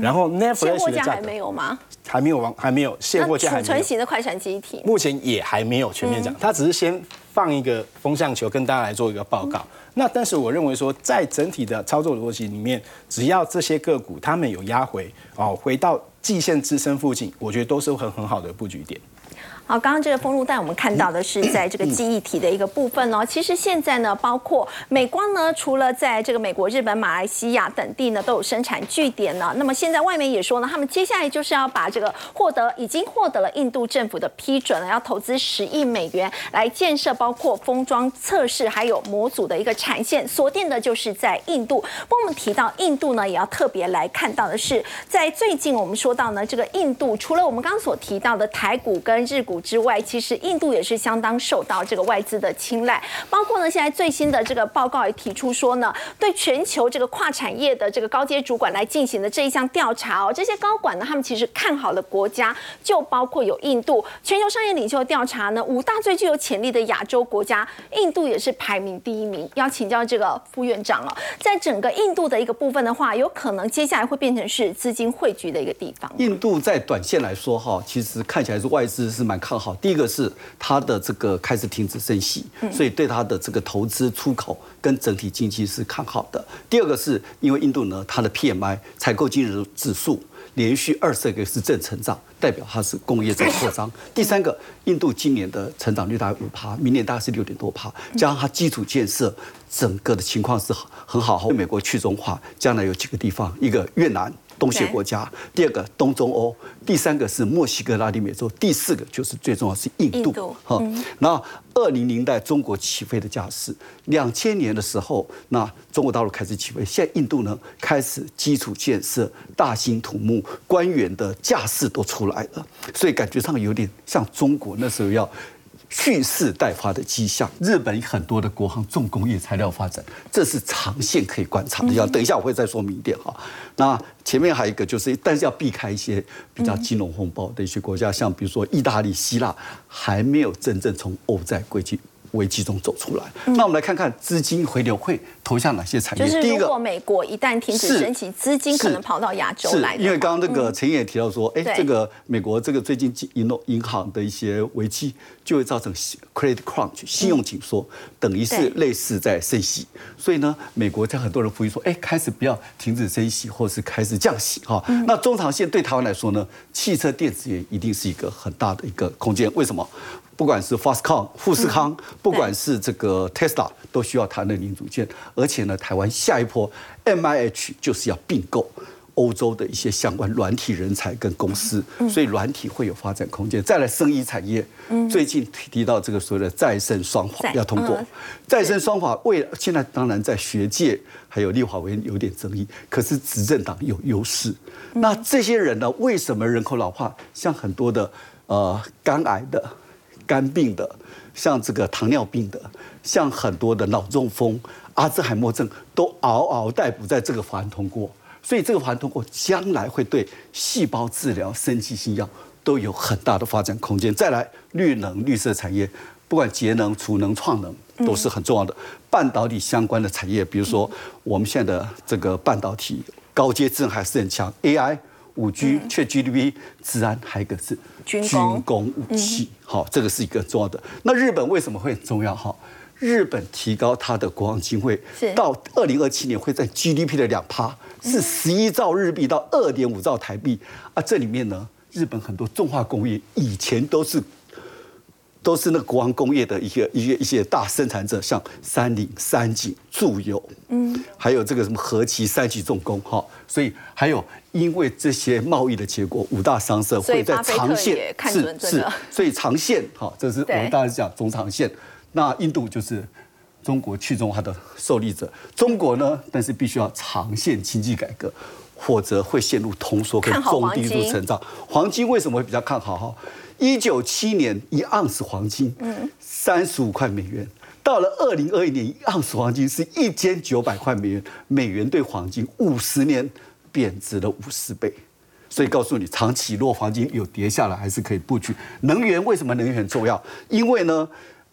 然后 e e 现货价还没有吗？还没有完，还没有现货价。储存型的快闪机体目前也还没有全面讲，它只是先放一个风向球跟大家来做一个报告。那但是我认为说，在整体的操作逻辑里面，只要这些个股他们有压回哦，回到季线支撑附近，我觉得都是很很好的布局点。好，刚刚这个封路带我们看到的是在这个记忆体的一个部分哦。其实现在呢，包括美光呢，除了在这个美国、日本、马来西亚等地呢都有生产据点呢。那么现在外媒也说呢，他们接下来就是要把这个获得已经获得了印度政府的批准了，要投资十亿美元来建设包括封装测试还有模组的一个产线，锁定的就是在印度。不过我们提到印度呢，也要特别来看到的是，在最近我们说到呢，这个印度除了我们刚刚所提到的台股跟日股。之外，其实印度也是相当受到这个外资的青睐，包括呢，现在最新的这个报告也提出说呢，对全球这个跨产业的这个高阶主管来进行的这一项调查哦，这些高管呢，他们其实看好的国家就包括有印度。全球商业领袖调查呢，五大最具有潜力的亚洲国家，印度也是排名第一名。要请教这个副院长了，在整个印度的一个部分的话，有可能接下来会变成是资金汇聚的一个地方。印度在短线来说哈，其实看起来是外资是蛮。看好，第一个是它的这个开始停止升息，所以对它的这个投资出口跟整体经济是看好的。第二个是因为印度呢，它的 PMI 采购经理指数连续二十个是正成长，代表它是工业在扩张。第三个，印度今年的成长率大概五趴，明年大概是六点多趴，加上它基础建设整个的情况是很好。美国去中化，将来有几个地方，一个越南。东协国家，第二个东中欧，第三个是墨西哥、拉丁美洲，第四个就是最重要是印度。哈，那二零年代中国起飞的架势，两千年的时候，那中国大陆开始起飞，现在印度呢开始基础建设、大兴土木，官员的架势都出来了，所以感觉上有点像中国那时候要。蓄势待发的迹象。日本很多的国行重工业材料发展，这是长线可以观察的。要等一下我会再说明一点哈。那前面还有一个就是，但是要避开一些比较金融风暴的一些国家，像比如说意大利、希腊，还没有真正从欧债危机。危机中走出来，那我们来看看资金回流会投向哪些产业。就是如果美国一旦停止升息，资金可能跑到亚洲来。因为刚刚那个陈也提到说，哎，这个美国这个最近银银行的一些危机，就会造成 credit crunch 信用紧缩，等于是类似在升息。所以呢，美国在很多人呼吁说，哎，开始不要停止升息，或是开始降息哈。那中长线对台湾来说呢，汽车电子业一定是一个很大的一个空间。为什么？不管是 Fastcon 富士康，不管是这个 Tesla，都需要它的零组件。而且呢，台湾下一波 MIH 就是要并购欧洲的一些相关软体人才跟公司，所以软体会有发展空间。再来，生医产业，最近提到这个所谓的再生双法要通过，再生双法为现在当然在学界还有立法委员有点争议，可是执政党有优势。那这些人呢，为什么人口老化？像很多的呃肝癌的、肝病的，像这个糖尿病的，像很多的脑中风、阿兹海默症，都嗷嗷待哺在这个法案通过。所以这个法案通过，将来会对细胞治疗、生技新药都有很大的发展空间。再来，绿能、绿色产业，不管节能、储能、创能，都是很重要的。半导体相关的产业，比如说我们现在的这个半导体高阶智能还是很强，AI、五 G、确 GDP、治安，还有一个是军工武器。好，这个是一个重要的。那日本为什么会很重要？哈？日本提高它的国防经费，到二零二七年会在 GDP 的两趴，是十一兆日币到二点五兆台币啊。这里面呢，日本很多重化工业以前都是都是那个国防工业的一些一些一些大生产者，像三菱、三井、住友，嗯，还有这个什么和其、三崎重工，哈。所以还有因为这些贸易的结果，五大商社会在长线是是，所以长线哈，这是我们大家讲中长线。那印度就是中国去中化的受力者，中国呢，但是必须要长线经济改革，或者会陷入通缩跟中低度成长。黄金为什么会比较看好？哈，一九七年一盎司黄金，嗯，三十五块美元，到了二零二一年一盎司黄金是一千九百块美元，美元对黄金五十年贬值了五十倍，所以告诉你，长期若黄金有跌下来，还是可以布局。能源为什么能源很重要？因为呢。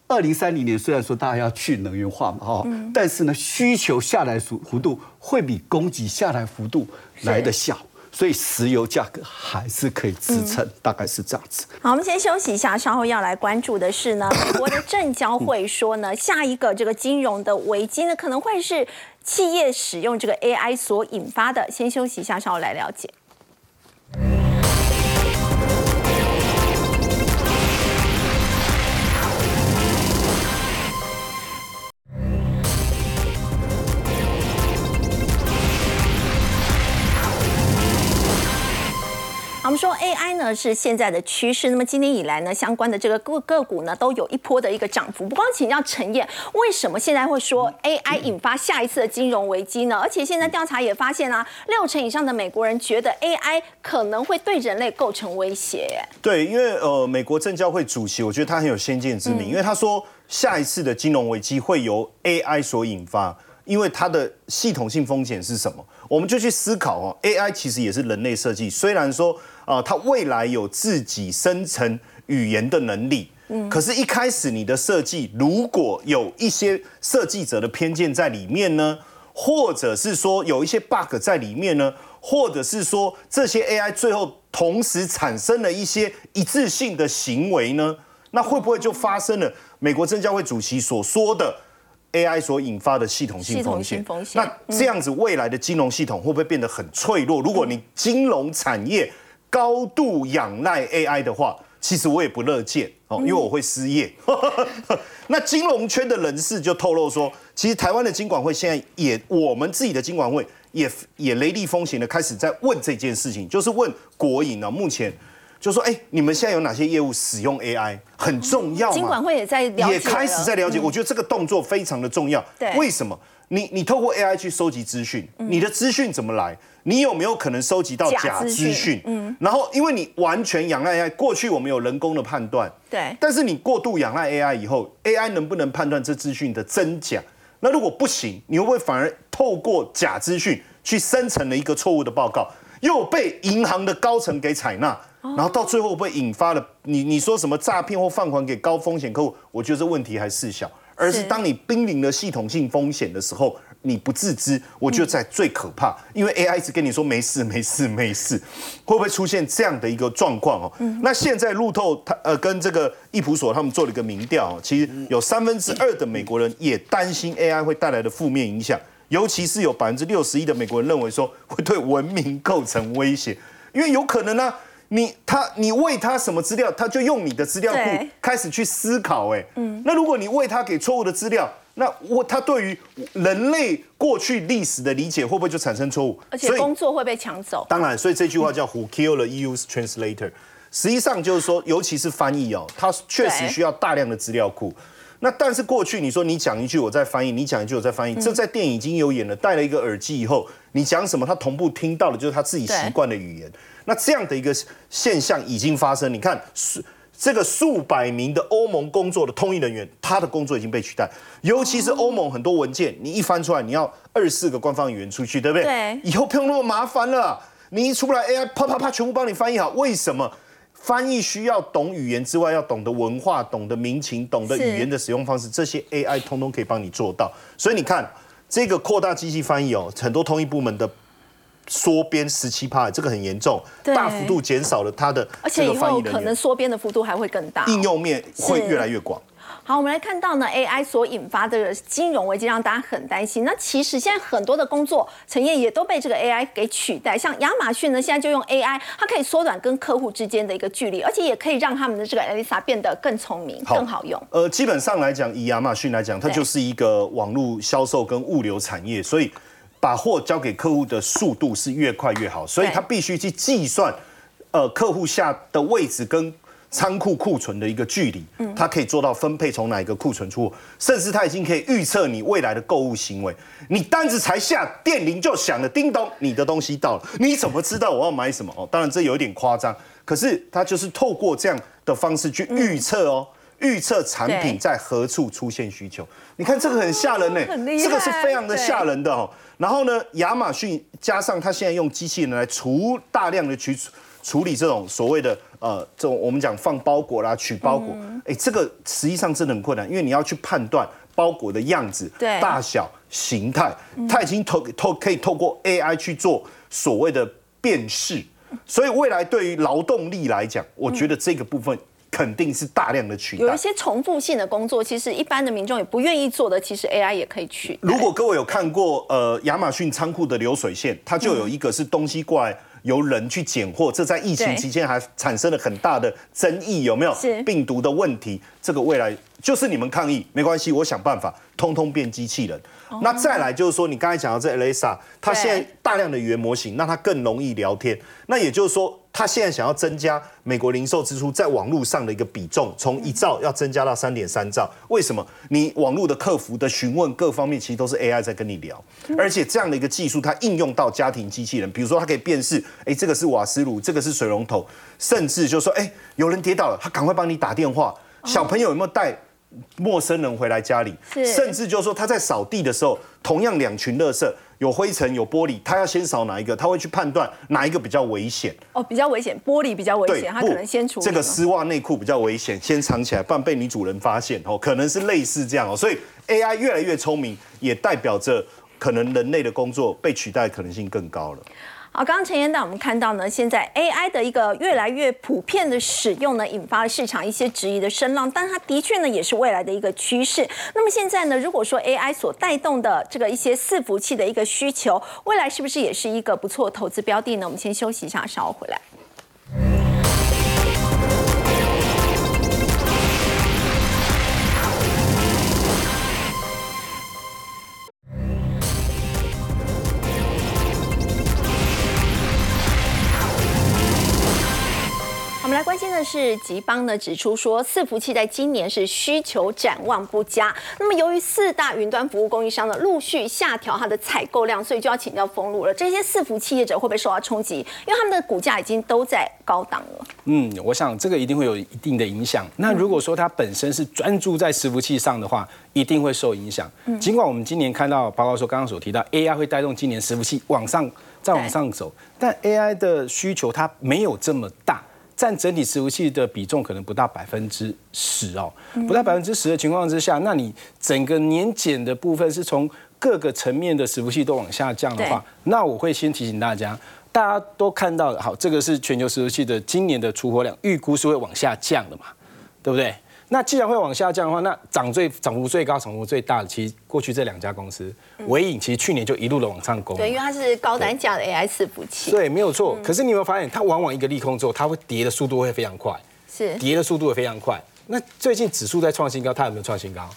二零三零年虽然说大家要去能源化嘛，哈，但是呢，需求下来幅幅度会比供给下来幅度来的小，所以石油价格还是可以支撑，大概是这样子。好，我们先休息一下，稍后要来关注的是呢，美国的证交会说呢，下一个这个金融的危机呢，可能会是企业使用这个 AI 所引发的。先休息一下，稍后来了解。们说 AI 呢是现在的趋势，那么今年以来呢，相关的这个个个股呢都有一波的一个涨幅。不光请教陈燕，为什么现在会说 AI 引发下一次的金融危机呢？而且现在调查也发现啊，六成以上的美国人觉得 AI 可能会对人类构成威胁。对，因为呃，美国证交会主席，我觉得他很有先见之明，因为他说下一次的金融危机会由 AI 所引发，因为它的系统性风险是什么？我们就去思考哦，AI 其实也是人类设计，虽然说。啊，它未来有自己生成语言的能力，嗯，可是，一开始你的设计如果有一些设计者的偏见在里面呢，或者是说有一些 bug 在里面呢，或者是说这些 AI 最后同时产生了一些一致性的行为呢，那会不会就发生了？美国证交会主席所说的 AI 所引发的系统性风险？那这样子未来的金融系统会不会变得很脆弱？如果你金融产业高度仰赖 AI 的话，其实我也不乐见哦，因为我会失业。那金融圈的人士就透露说，其实台湾的金管会现在也，我们自己的金管会也也雷厉风行的开始在问这件事情，就是问国营呢，目前就说，哎，你们现在有哪些业务使用 AI 很重要？金管会也在也开始在了解，我觉得这个动作非常的重要。对，为什么？你你透过 AI 去收集资讯，你的资讯怎么来？你有没有可能收集到假资讯？嗯，然后因为你完全仰赖 AI，过去我们有人工的判断，对，但是你过度仰赖 AI 以后，AI 能不能判断这资讯的真假？那如果不行，你会不会反而透过假资讯去生成了一个错误的报告，又被银行的高层给采纳，然后到最后会引发了你你说什么诈骗或放款给高风险客户？我觉得这问题还是小，而是当你濒临了系统性风险的时候。你不自知，我觉得在最可怕，因为 AI 一直跟你说没事没事没事，会不会出现这样的一个状况哦？那现在路透他呃跟这个易普所他们做了一个民调，其实有三分之二的美国人也担心 AI 会带来的负面影响，尤其是有百分之六十一的美国人认为说会对文明构成威胁，因为有可能呢，你他你喂他什么资料，他就用你的资料库开始去思考，哎，嗯，那如果你喂他给错误的资料。那我他对于人类过去历史的理解会不会就产生错误？而且工作会被抢走。当然，所以这句话叫 “Who killed the EU's translator”，实际上就是说，尤其是翻译哦，它确实需要大量的资料库。那但是过去你说你讲一句我在翻译，你讲一句我在翻译，这在电影已经有演了。戴了一个耳机以后，你讲什么，他同步听到的就是他自己习惯的语言。那这样的一个现象已经发生。你看数这个数百名的欧盟工作的通译人员，他的工作已经被取代。尤其是欧盟很多文件，你一翻出来，你要二十四个官方语言出去，对不对？对。以后不用那么麻烦了，你一出来 AI 啪啪啪全部帮你翻译好。为什么？翻译需要懂语言之外，要懂得文化、懂得民情、懂得语言的使用方式，这些 AI 通通可以帮你做到。所以你看，这个扩大机器翻译哦，很多通译部门的缩编十七趴，这个很严重，大幅度减少了它的而且以后可能缩编的幅度还会更大，应用面会越来越广。好，我们来看到呢，AI 所引发的金融危机让大家很担心。那其实现在很多的工作产业也都被这个 AI 给取代，像亚马逊呢，现在就用 AI，它可以缩短跟客户之间的一个距离，而且也可以让他们的这个 Elisa 变得更聪明、更好用。呃，基本上来讲，以亚马逊来讲，它就是一个网络销售跟物流产业，所以把货交给客户的速度是越快越好，所以它必须去计算，呃，客户下的位置跟。仓库库存的一个距离，它可以做到分配从哪一个库存出货，甚至它已经可以预测你未来的购物行为。你单子才下，电铃就响了，叮咚，你的东西到了。你怎么知道我要买什么？哦，当然这有一点夸张，可是它就是透过这样的方式去预测哦，预测产品在何处出现需求。你看这个很吓人呢，这个是非常的吓人的哦。然后呢，亚马逊加上它现在用机器人来除大量的去。处理这种所谓的呃，这种我们讲放包裹啦、取包裹，哎，这个实际上真的很困难，因为你要去判断包裹的样子、大小、形态，它已经透透可以透过 AI 去做所谓的辨识，所以未来对于劳动力来讲，我觉得这个部分肯定是大量的取代。有一些重复性的工作，其实一般的民众也不愿意做的，其实 AI 也可以取。如果各位有看过呃亚马逊仓库的流水线，它就有一个是东西过来。由人去拣货，这在疫情期间还产生了很大的争议，有没有？病毒的问题，这个未来就是你们抗议没关系，我想办法，通通变机器人。那再来就是说，你刚才讲到这 Alexa，它现在大量的语言模型，让它更容易聊天。那也就是说。他现在想要增加美国零售支出在网络上的一个比重，从一兆要增加到三点三兆。为什么？你网络的客服的询问各方面，其实都是 AI 在跟你聊，而且这样的一个技术，它应用到家庭机器人，比如说它可以辨识，哎，这个是瓦斯炉，这个是水龙头，甚至就说，哎，有人跌倒了，他赶快帮你打电话。小朋友有没有带陌生人回来家里？甚至就是说他在扫地的时候，同样两群垃圾。有灰尘有玻璃，他要先扫哪一个？他会去判断哪一个比较危险。哦，比较危险，玻璃比较危险，他可能先处理。这个丝袜内裤比较危险，先藏起来，不然被女主人发现哦，可能是类似这样哦。所以 AI 越来越聪明，也代表着可能人类的工作被取代可能性更高了。好，刚刚陈院长我们看到呢，现在 AI 的一个越来越普遍的使用呢，引发了市场一些质疑的声浪，但它的确呢，也是未来的一个趋势。那么现在呢，如果说 AI 所带动的这个一些伺服器的一个需求，未来是不是也是一个不错投资标的呢？我们先休息一下，稍后回来。来关心的是，吉邦呢指出说，伺服器在今年是需求展望不佳。那么，由于四大云端服务供应商呢陆续下调它的采购量，所以就要请教封路了。这些伺服器业者会不会受到冲击？因为他们的股价已经都在高档了。嗯，我想这个一定会有一定的影响。那如果说它本身是专注在伺服器上的话，一定会受影响。尽管我们今年看到报告说，刚刚所提到 AI 会带动今年伺服器往上再往上走，但 AI 的需求它没有这么大。占整体伺服器的比重可能不到百分之十哦，不到百分之十的情况之下，那你整个年检的部分是从各个层面的伺服器都往下降的话，那我会先提醒大家，大家都看到好，这个是全球伺服器的今年的出货量预估是会往下降的嘛，对不对？那既然会往下降的话，那涨最涨幅最高、涨幅最大的，其实过去这两家公司，伟影其实去年就一路的往上攻。对，因为它是高单价的 AI 伺服器。对，没有错。可是你有没有发现，它往往一个利空之后，它会跌的速度会非常快。是。跌的速度也非常快。那最近指数在创新高，它有没有创新高？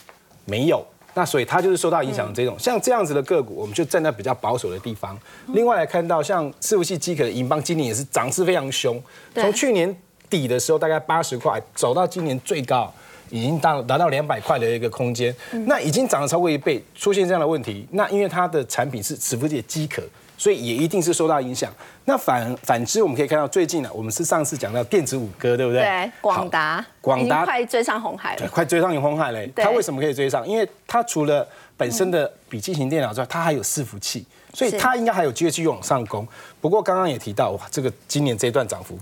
没有。那所以它就是受到影响的这种，像这样子的个股，我们就站在比较保守的地方。另外来看到像伺服器机壳的银邦，今年也是涨势非常凶，从去年底的时候大概八十块，走到今年最高已经到达到两百块的一个空间，那已经涨了超过一倍，出现这样的问题，那因为它的产品是伺服器的机壳。所以也一定是受到影响。那反反之，我们可以看到最近呢，我们是上次讲到电子五哥，对不对？对，广达，广达快追上红海了，快追上红海嘞。它为什么可以追上？因为它除了本身的笔记型电脑之外，它还有伺服器，所以它应该还有机会去往上攻。不过刚刚也提到，哇，这个今年这一段涨幅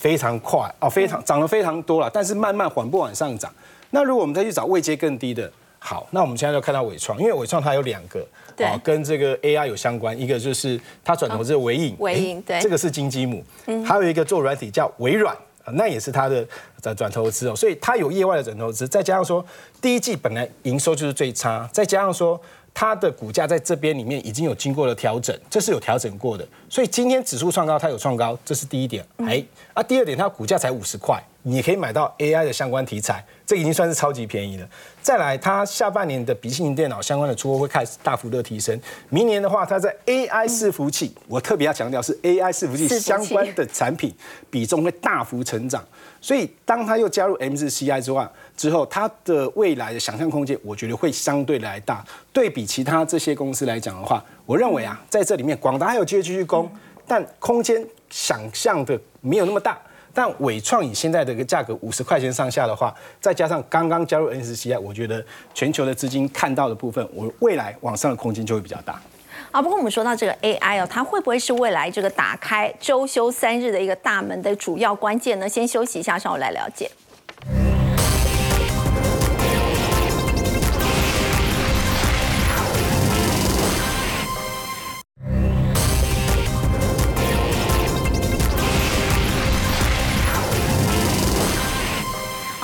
非常快哦，非常涨了非常多了，但是慢慢缓步往上涨。那如果我们再去找位阶更低的，好，那我们现在就看到伟创，因为伟创它有两个。啊，跟这个 AI 有相关，一个就是它转投资微影，微影对，这个是金鸡母，还有一个做软体叫微软，那也是它的转转投资哦，所以它有业外的转投资，再加上说第一季本来营收就是最差，再加上说它的股价在这边里面已经有经过了调整，这是有调整过的，所以今天指数创高，它有创高，这是第一点，哎，啊，第二点它股价才五十块。你可以买到 AI 的相关题材，这已经算是超级便宜了。再来，它下半年的笔记型电脑相关的出货会开始大幅的提升。明年的话，它在 AI 伺服器，我特别要强调是 AI 伺服器相关的产品比重会大幅成长。所以，当它又加入 MSCI 之外之后，它的未来的想象空间，我觉得会相对来大。对比其他这些公司来讲的话，我认为啊，在这里面广达还有机会继续攻，但空间想象的没有那么大。但伟创以现在的一个价格五十块钱上下的话，再加上刚刚加入 NCCI，我觉得全球的资金看到的部分，我未来往上的空间就会比较大。啊，不过我们说到这个 AI 哦，它会不会是未来这个打开周休三日的一个大门的主要关键呢？先休息一下，稍后来了解。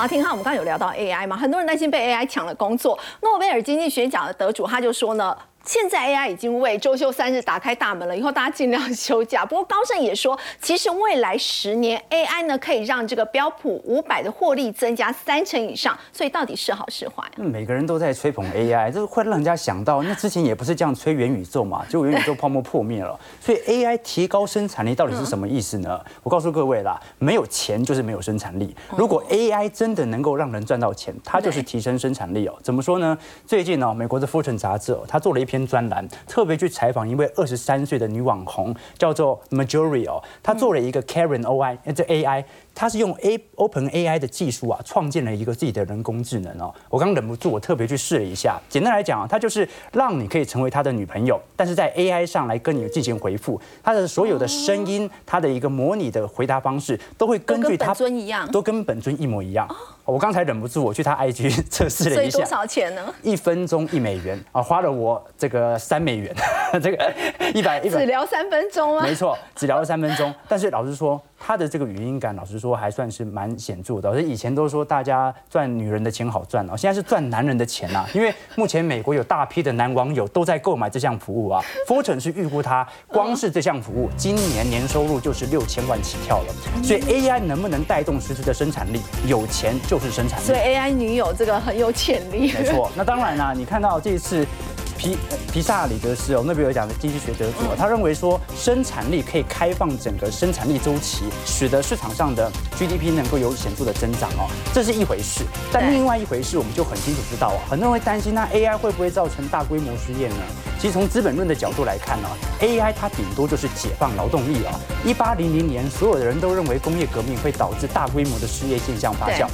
听哈，我们刚刚有聊到 AI 嘛，很多人担心被 AI 抢了工作。诺贝尔经济学奖的得主他就说呢。现在 AI 已经为周休三日打开大门了，以后大家尽量休假。不过高盛也说，其实未来十年 AI 呢可以让这个标普五百的获利增加三成以上，所以到底是好是坏？每个人都在吹捧 AI，这会让人家想到，那之前也不是这样吹元宇宙嘛，结果元宇宙泡沫破灭了。所以 AI 提高生产力到底是什么意思呢？我告诉各位啦，没有钱就是没有生产力。如果 AI 真的能够让人赚到钱，它就是提升生产力哦。怎么说呢？最近呢，美国的《Fortune》杂志哦，它做了一篇。专栏特别去采访一位二十三岁的女网红，叫做 Majorio，，她做了一个 Karen OI，这 AI。他是用 A Open AI 的技术啊，创建了一个自己的人工智能哦。我刚忍不住，我特别去试了一下。简单来讲啊，它就是让你可以成为他的女朋友，但是在 AI 上来跟你进行回复。他的所有的声音，他的一个模拟的回答方式，都会根据他本尊一样，都跟本尊一模一样。我刚才忍不住，我去他 IG 测试了一下。所以多少钱呢？一分钟一美元啊，花了我这个三美元。这个一百一百。只聊三分钟啊？没错，只聊了三分钟。但是老实说。他的这个语音感，老实说还算是蛮显著的。而以前都说大家赚女人的钱好赚哦，现在是赚男人的钱啊。因为目前美国有大批的男网友都在购买这项服务啊。Fortune 是预估他光是这项服务今年年收入就是六千万起跳了。所以 AI 能不能带动实质的生产力？有钱就是生产力。所以 AI 女友这个很有潜力。没错。那当然啦，你看到这一次。皮皮萨里德斯哦，诺贝尔奖的经济学得主，他认为说生产力可以开放整个生产力周期，使得市场上的 GDP 能够有显著的增长哦，这是一回事。但另外一回事，我们就很清楚知道啊，很多人会担心，那 AI 会不会造成大规模失业呢？其实从资本论的角度来看呢，AI 它顶多就是解放劳动力啊。一八零零年，所有的人都认为工业革命会导致大规模的失业现象发酵，